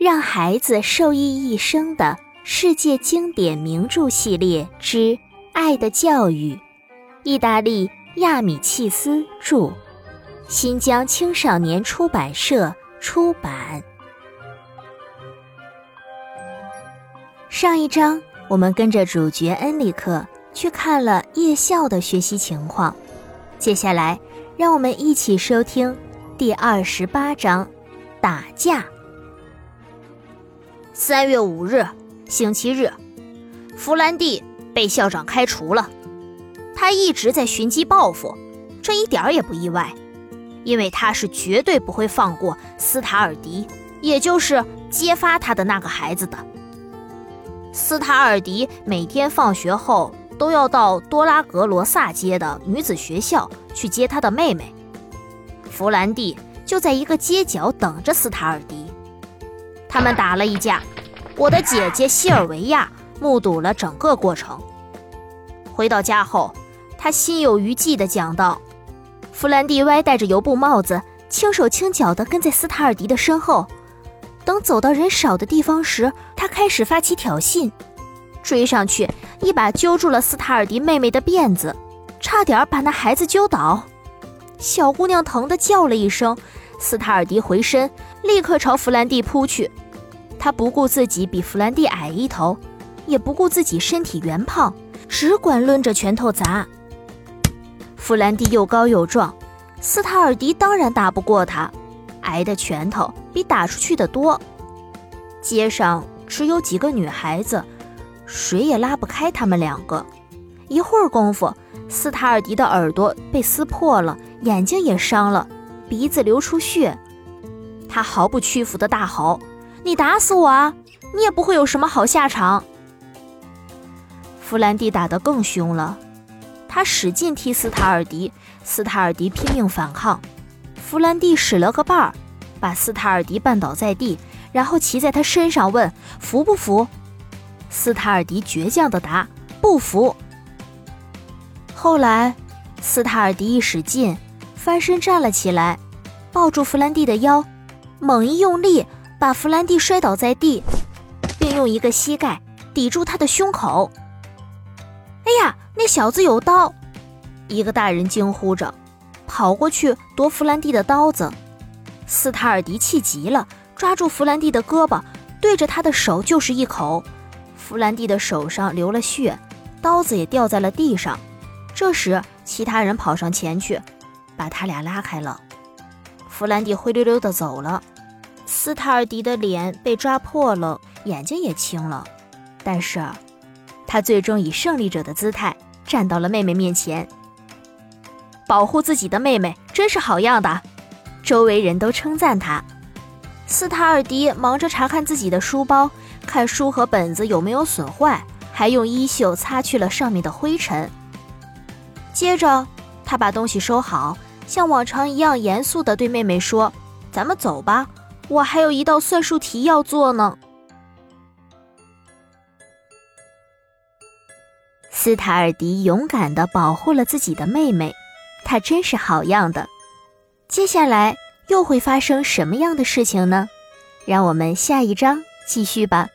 让孩子受益一生的世界经典名著系列之《爱的教育》，意大利亚米契斯著，新疆青少年出版社出版。上一章，我们跟着主角恩里克去看了夜校的学习情况，接下来，让我们一起收听第二十八章：打架。三月五日，星期日，弗兰蒂被校长开除了。他一直在寻机报复，这一点也不意外，因为他是绝对不会放过斯塔尔迪，也就是揭发他的那个孩子的。斯塔尔迪每天放学后都要到多拉格罗萨街的女子学校去接他的妹妹，弗兰蒂就在一个街角等着斯塔尔迪。他们打了一架，我的姐姐西尔维亚目睹了整个过程。回到家后，她心有余悸地讲道：“弗兰蒂歪戴着油布帽子，轻手轻脚地跟在斯塔尔迪的身后。等走到人少的地方时，他开始发起挑衅，追上去一把揪住了斯塔尔迪妹妹的辫子，差点把那孩子揪倒。小姑娘疼得叫了一声。”斯塔尔迪回身，立刻朝弗兰蒂扑去。他不顾自己比弗兰蒂矮一头，也不顾自己身体圆胖，只管抡着拳头砸。弗兰蒂又高又壮，斯塔尔迪当然打不过他，挨的拳头比打出去的多。街上只有几个女孩子，谁也拉不开他们两个。一会儿功夫，斯塔尔迪的耳朵被撕破了，眼睛也伤了。鼻子流出血，他毫不屈服的大吼：“你打死我啊！你也不会有什么好下场。”弗兰蒂打得更凶了，他使劲踢斯塔尔迪，斯塔尔迪拼命反抗。弗兰蒂使了个绊儿，把斯塔尔迪绊倒在地，然后骑在他身上问：“服不服？”斯塔尔迪倔强地答：“不服。”后来，斯塔尔迪一使劲。翻身站了起来，抱住弗兰蒂的腰，猛一用力，把弗兰蒂摔倒在地，并用一个膝盖抵住他的胸口。哎呀，那小子有刀！一个大人惊呼着，跑过去夺弗兰蒂的刀子。斯塔尔迪气急了，抓住弗兰蒂的胳膊，对着他的手就是一口。弗兰蒂的手上流了血，刀子也掉在了地上。这时，其他人跑上前去。把他俩拉开了，弗兰蒂灰溜溜的走了。斯塔尔迪的脸被抓破了，眼睛也青了，但是，他最终以胜利者的姿态站到了妹妹面前。保护自己的妹妹真是好样的，周围人都称赞他。斯塔尔迪忙着查看自己的书包，看书和本子有没有损坏，还用衣袖擦去了上面的灰尘。接着，他把东西收好。像往常一样严肃地对妹妹说：“咱们走吧，我还有一道算术题要做呢。”斯塔尔迪勇敢的保护了自己的妹妹，她真是好样的。接下来又会发生什么样的事情呢？让我们下一章继续吧。